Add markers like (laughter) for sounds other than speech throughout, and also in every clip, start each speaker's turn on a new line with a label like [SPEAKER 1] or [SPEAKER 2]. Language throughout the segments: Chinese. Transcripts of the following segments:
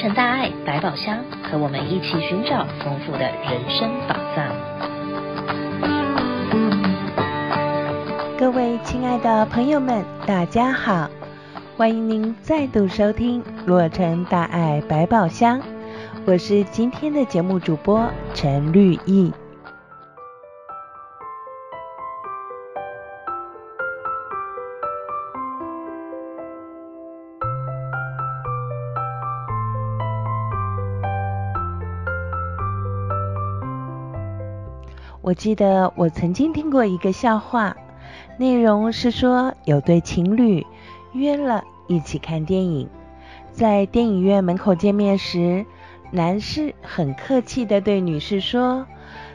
[SPEAKER 1] 成大爱百宝箱，和我们一起寻找丰富的人生宝藏。
[SPEAKER 2] 各位亲爱的朋友们，大家好，欢迎您再度收听洛城大爱百宝箱，我是今天的节目主播陈绿意。我记得我曾经听过一个笑话，内容是说有对情侣约了一起看电影，在电影院门口见面时，男士很客气的对女士说：“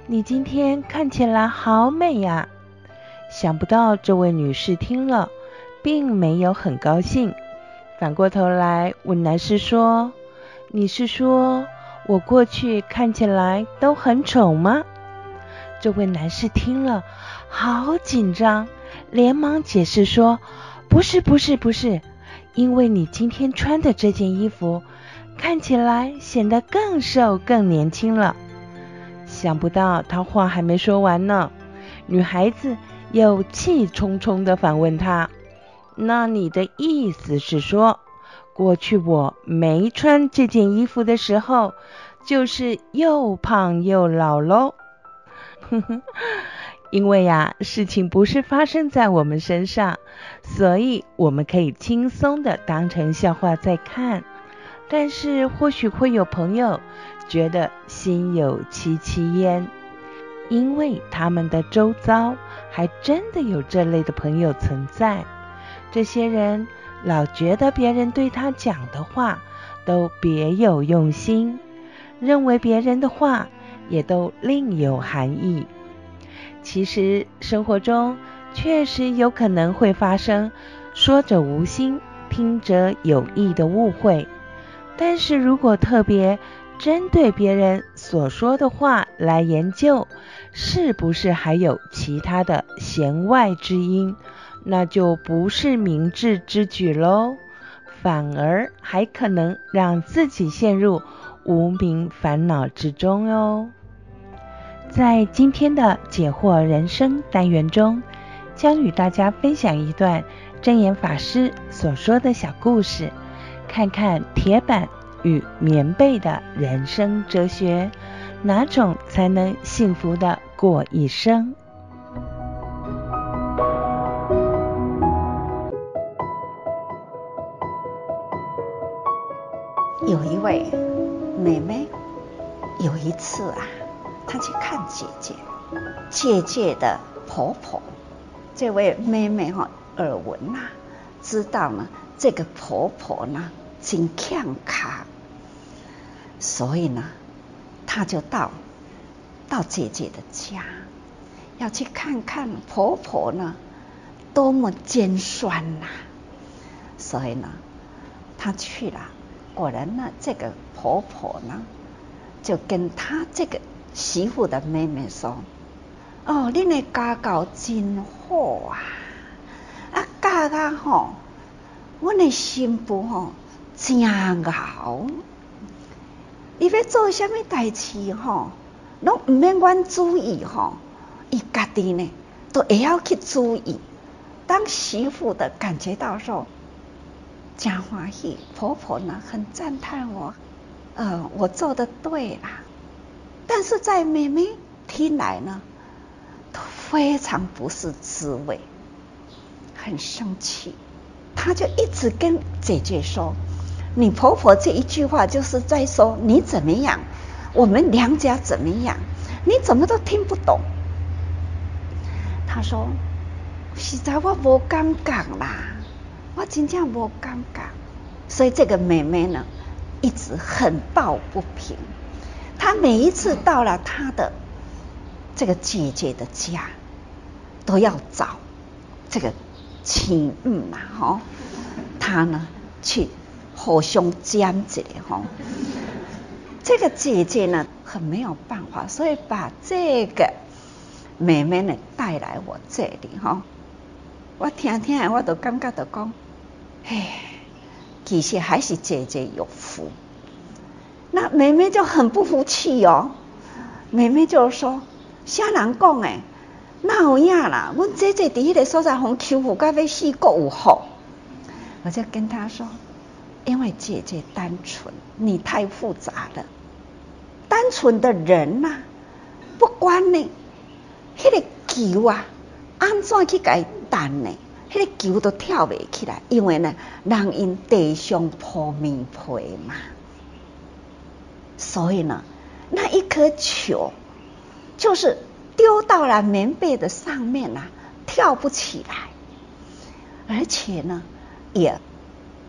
[SPEAKER 2] 你今天看起来好美呀。”想不到这位女士听了，并没有很高兴，反过头来问男士说：“你是说我过去看起来都很丑吗？”这位男士听了，好紧张，连忙解释说：“不是，不是，不是，因为你今天穿的这件衣服，看起来显得更瘦、更年轻了。”想不到他话还没说完呢，女孩子又气冲冲地反问他：“那你的意思是说，过去我没穿这件衣服的时候，就是又胖又老喽？” (laughs) 因为呀，事情不是发生在我们身上，所以我们可以轻松的当成笑话在看。但是或许会有朋友觉得心有戚戚焉，因为他们的周遭还真的有这类的朋友存在。这些人老觉得别人对他讲的话都别有用心，认为别人的话。也都另有含义。其实生活中确实有可能会发生说者无心，听者有意的误会。但是如果特别针对别人所说的话来研究，是不是还有其他的弦外之音，那就不是明智之举喽，反而还可能让自己陷入无名烦恼之中哟。在今天的解惑人生单元中，将与大家分享一段证严法师所说的小故事，看看铁板与棉被的人生哲学，哪种才能幸福的过一生？
[SPEAKER 3] 有一位妹妹，有一次啊。她去看姐姐，姐姐的婆婆，这位妹妹哈耳闻呐，知道呢这个婆婆呢真强卡，所以呢，她就到到姐姐的家，要去看看婆婆呢多么尖酸呐，所以呢，她去了，果然呢，这个婆婆呢就跟她这个。媳妇的妹妹说：“哦，恁的家教真好啊！啊，家家吼，阮的新妇吼真好。伊要做什么代志吼，拢毋免阮注意吼，伊家己呢都会要去注意。当媳妇的感觉到说，真欢喜，婆婆呢很赞叹我，呃，我做的对啦。”但是在妹妹听来呢，都非常不是滋味，很生气。她就一直跟姐姐说：“你婆婆这一句话就是在说你怎么样，我们娘家怎么样，你怎么都听不懂。”她说：“实在我无感觉啦，我真正无感觉。”所以这个妹妹呢，一直很抱不平。她每一次到了她的这个姐姐的家，都要找这个亲母嘛，哈，她呢去互相讲解哈。这个姐姐呢很没有办法，所以把这个妹妹呢带来我这里哈。我听听，我都感觉到讲，哎，其实还是姐姐有福。那妹妹就很不服气哦，妹妹就说：“啥人讲诶，哪有影啦？阮姐姐伫迄个所在，互欺负甲要死，阁有好。”我就跟她说：“因为姐姐单纯，你太复杂了。单纯的人呐、啊，不管呢，迄、那个球啊，安怎去解弹呢？迄、那个球都跳袂起来，因为呢，人因地上铺棉被嘛。”所以呢，那一颗球就是丢到了棉被的上面啊，跳不起来，而且呢，也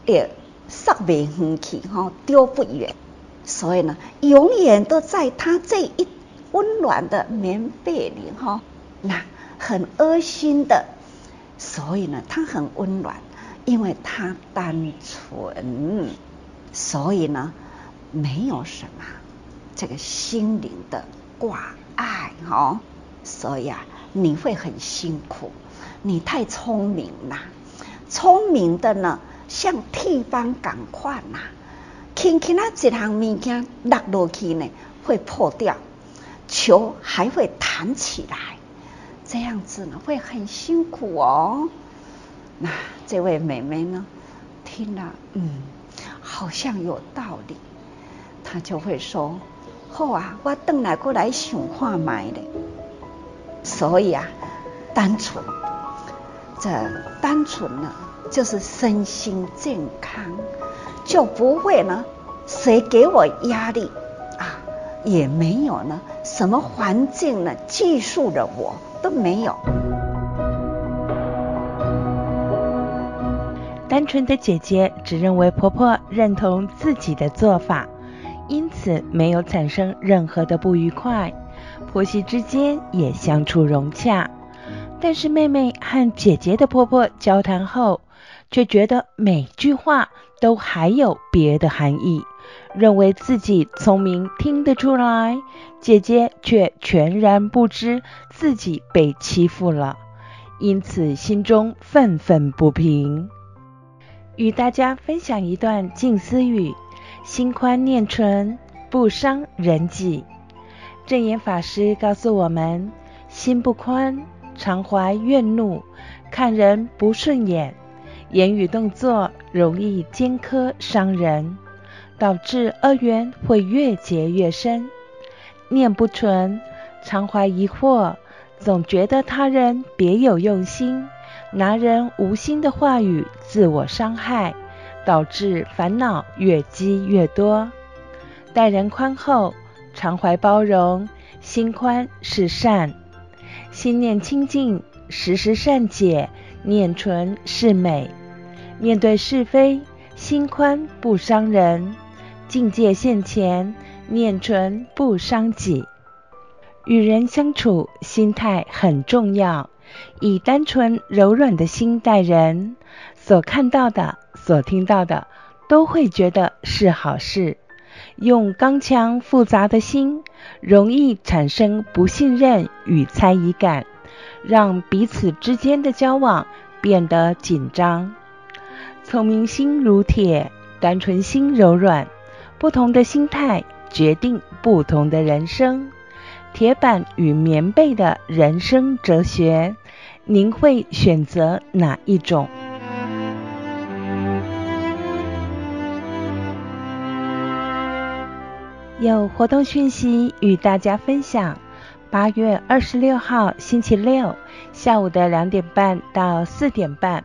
[SPEAKER 3] 也上不远去哈，丢不远。所以呢，永远都在他这一温暖的棉被里哈，那很恶心的。所以呢，他很温暖，因为他单纯。所以呢。没有什么这个心灵的挂碍哦，所以啊，你会很辛苦。你太聪明了，聪明的呢，像铁板钢块呐，轻轻那一项物件落落去呢，会破掉，球还会弹起来，这样子呢，会很辛苦哦。那这位妹妹呢，听了，嗯，好像有道理。她就会说：“好啊，我等来过来想看买的。”所以啊，单纯，这单纯呢，就是身心健康，就不会呢，谁给我压力啊，也没有呢，什么环境呢，拘束了我都没有。
[SPEAKER 2] 单纯的姐姐只认为婆婆认同自己的做法。因此没有产生任何的不愉快，婆媳之间也相处融洽。但是妹妹和姐姐的婆婆交谈后，却觉得每句话都还有别的含义，认为自己聪明听得出来，姐姐却全然不知自己被欺负了，因此心中愤愤不平。与大家分享一段静思语。心宽念纯，不伤人己。证言法师告诉我们：心不宽，常怀怨怒，看人不顺眼，言语动作容易尖刻伤人，导致恶缘会越结越深。念不纯，常怀疑惑，总觉得他人别有用心，拿人无心的话语自我伤害。导致烦恼越积越多。待人宽厚，常怀包容，心宽是善；心念清净，时时善解，念纯是美。面对是非，心宽不伤人；境界现前，念纯不伤己。与人相处，心态很重要。以单纯柔软的心待人，所看到的。所听到的都会觉得是好事，用刚强复杂的心，容易产生不信任与猜疑感，让彼此之间的交往变得紧张。聪明心如铁，单纯心柔软，不同的心态决定不同的人生。铁板与棉被的人生哲学，您会选择哪一种？有活动讯息与大家分享：八月二十六号星期六下午的两点半到四点半，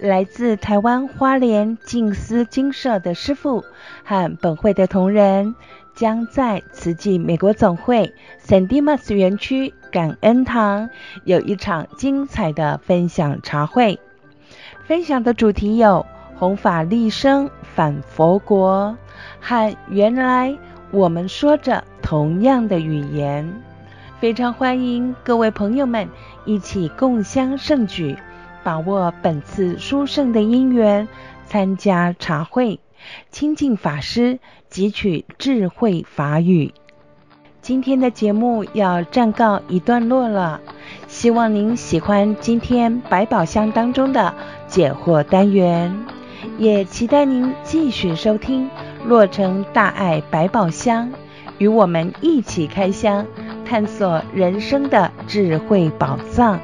[SPEAKER 2] 来自台湾花莲静思精舍的师父和本会的同仁，将在慈济美国总会 San Dimas 园区感恩堂有一场精彩的分享茶会。分享的主题有弘法利生返佛国和原来。我们说着同样的语言，非常欢迎各位朋友们一起共襄盛举，把握本次殊胜的因缘，参加茶会，亲近法师，汲取智慧法语。今天的节目要暂告一段落了，希望您喜欢今天百宝箱当中的解惑单元，也期待您继续收听。洛城大爱百宝箱，与我们一起开箱，探索人生的智慧宝藏。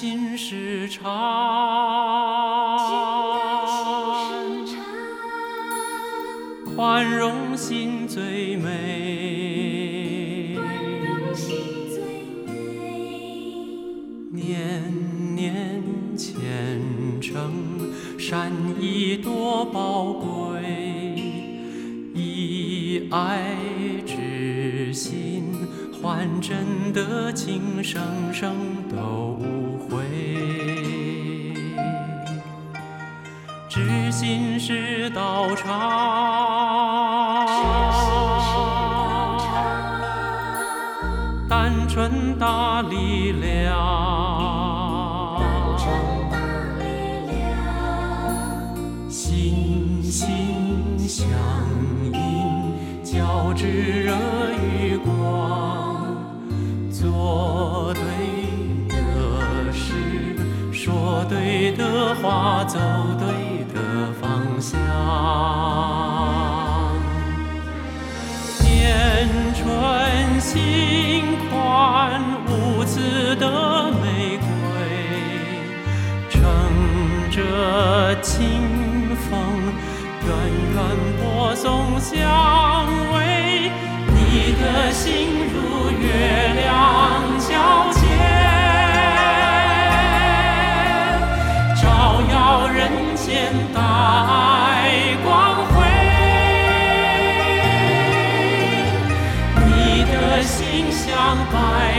[SPEAKER 4] 心是禅，宽容心最美，念念虔诚，善意多宝贵，以爱之心换真的情，生生都。道场，单纯大力量，心心相印，交织热与光，做对的事，说对的话，走对的。想念纯心宽无私的玫瑰，乘着清风，远远播送香味。你的心如月 Bye. by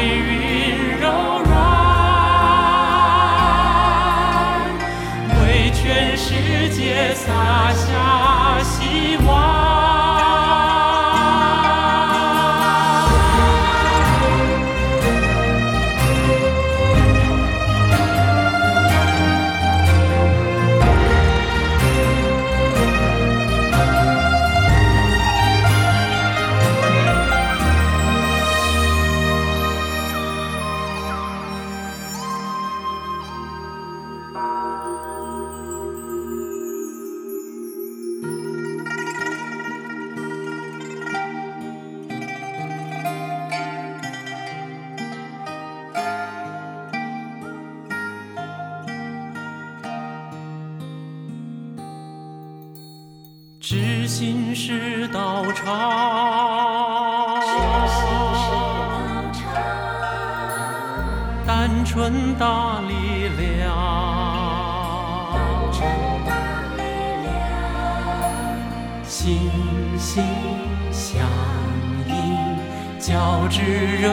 [SPEAKER 4] 热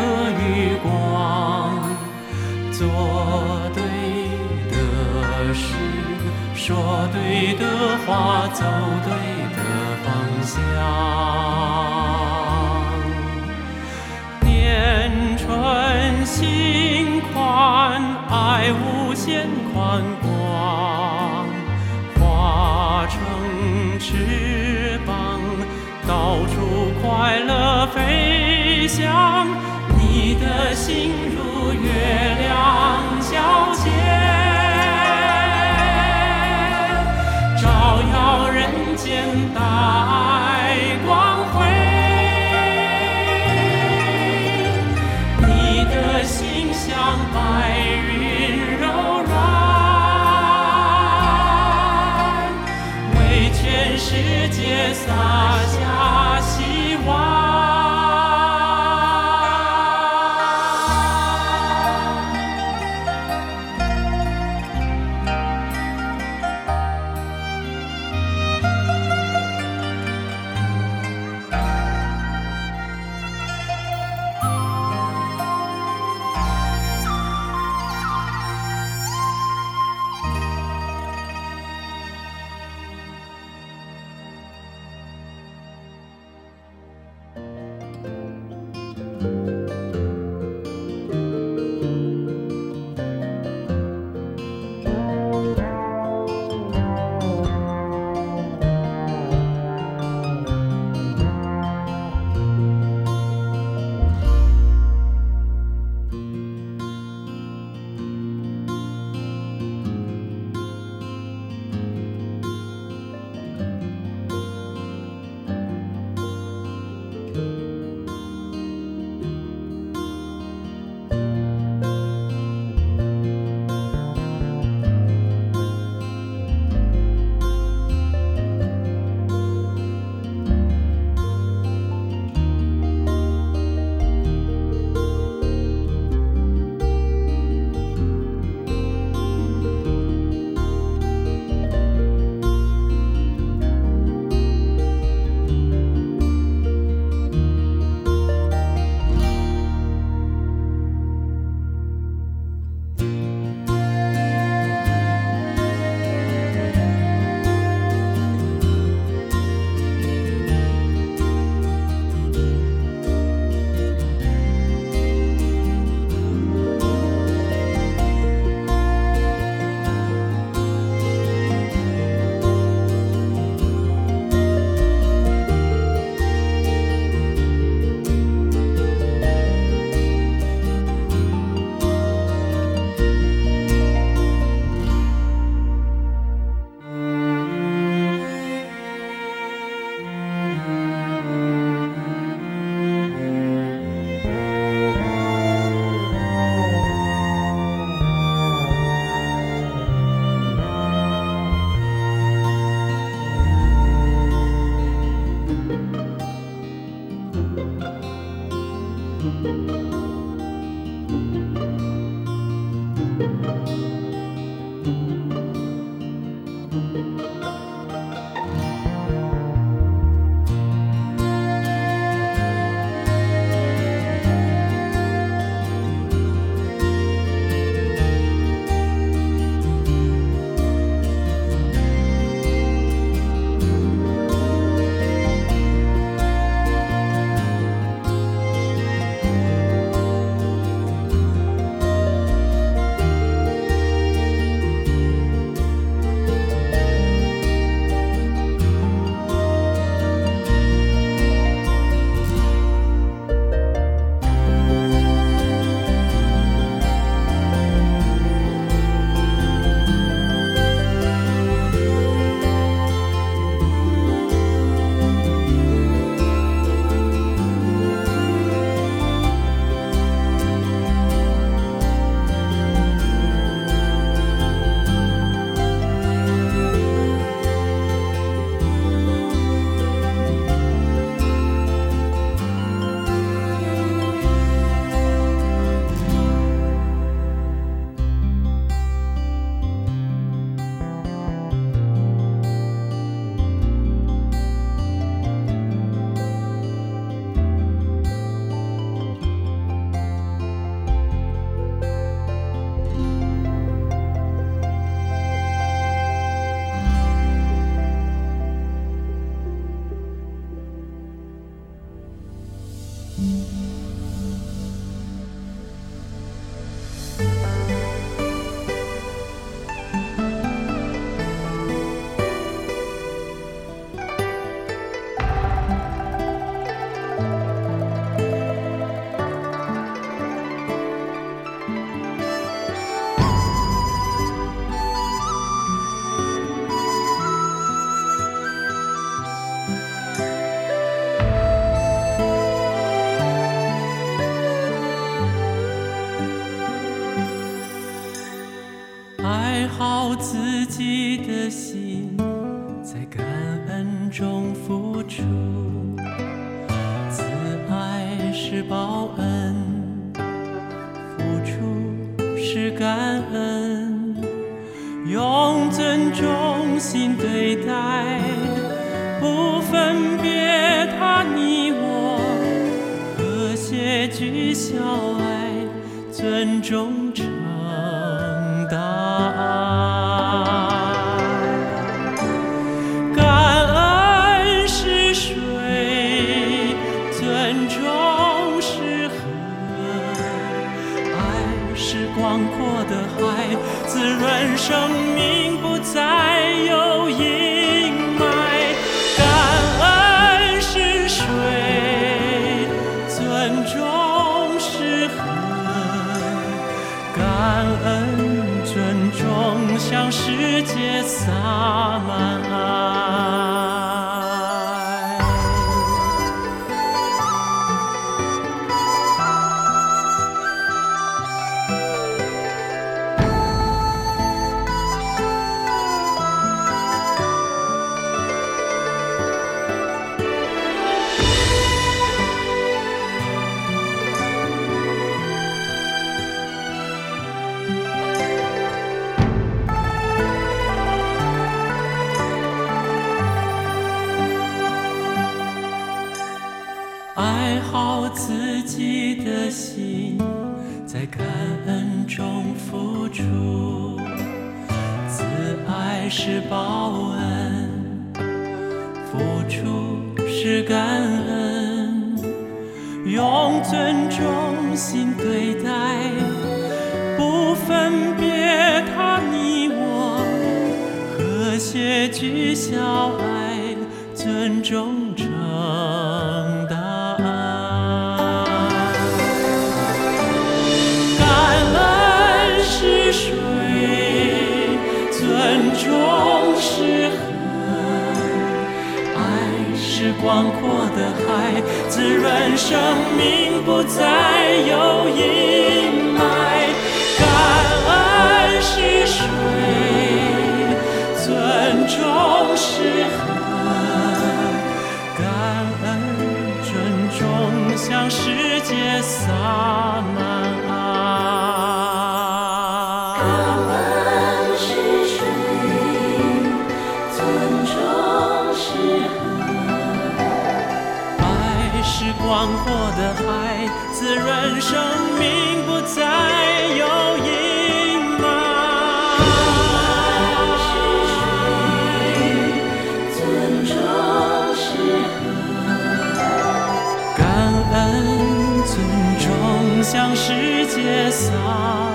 [SPEAKER 4] 与光，做对的事，说对的话，走对。的方向念春心宽，爱无限宽想。你的心如月亮皎自己的心。生命不再感恩中付出，自爱是报恩，付出是感恩，用尊重心对待，不分别他你我，和谐聚小爱，广阔的海，滋润生命不再有阴霾。感恩是水，尊重是河，感恩尊重向世界洒满。世界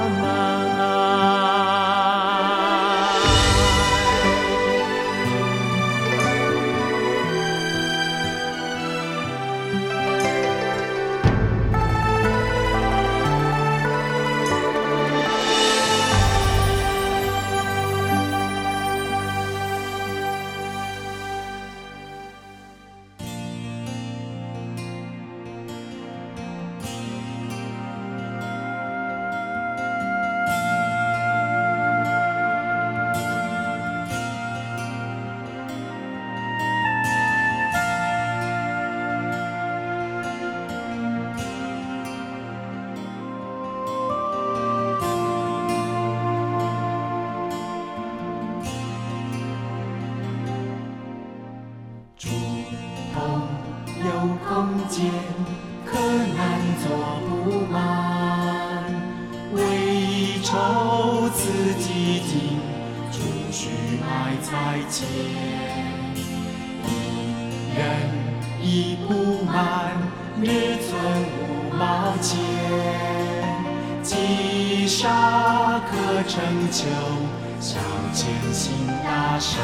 [SPEAKER 5] 小前行呀山，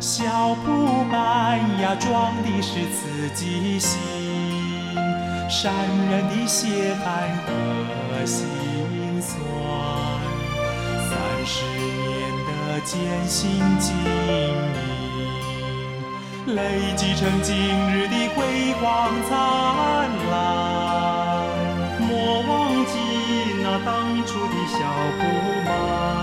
[SPEAKER 5] 小布满呀装的是自己心，山人的血汗和辛酸，三十年的艰辛经营，累积成今日的辉煌灿烂。莫忘记那当初的小布满。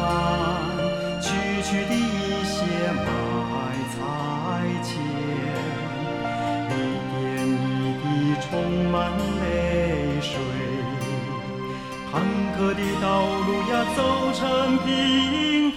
[SPEAKER 5] 充满泪水。坎坷的道路呀走成平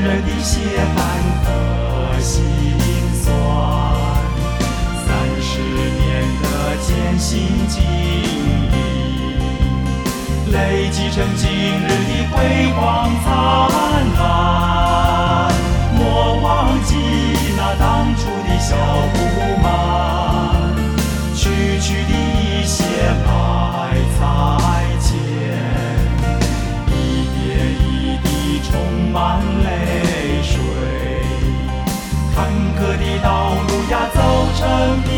[SPEAKER 5] 人的血汗和辛酸，三十年的艰辛经历，累积成今日的辉煌灿烂。I'll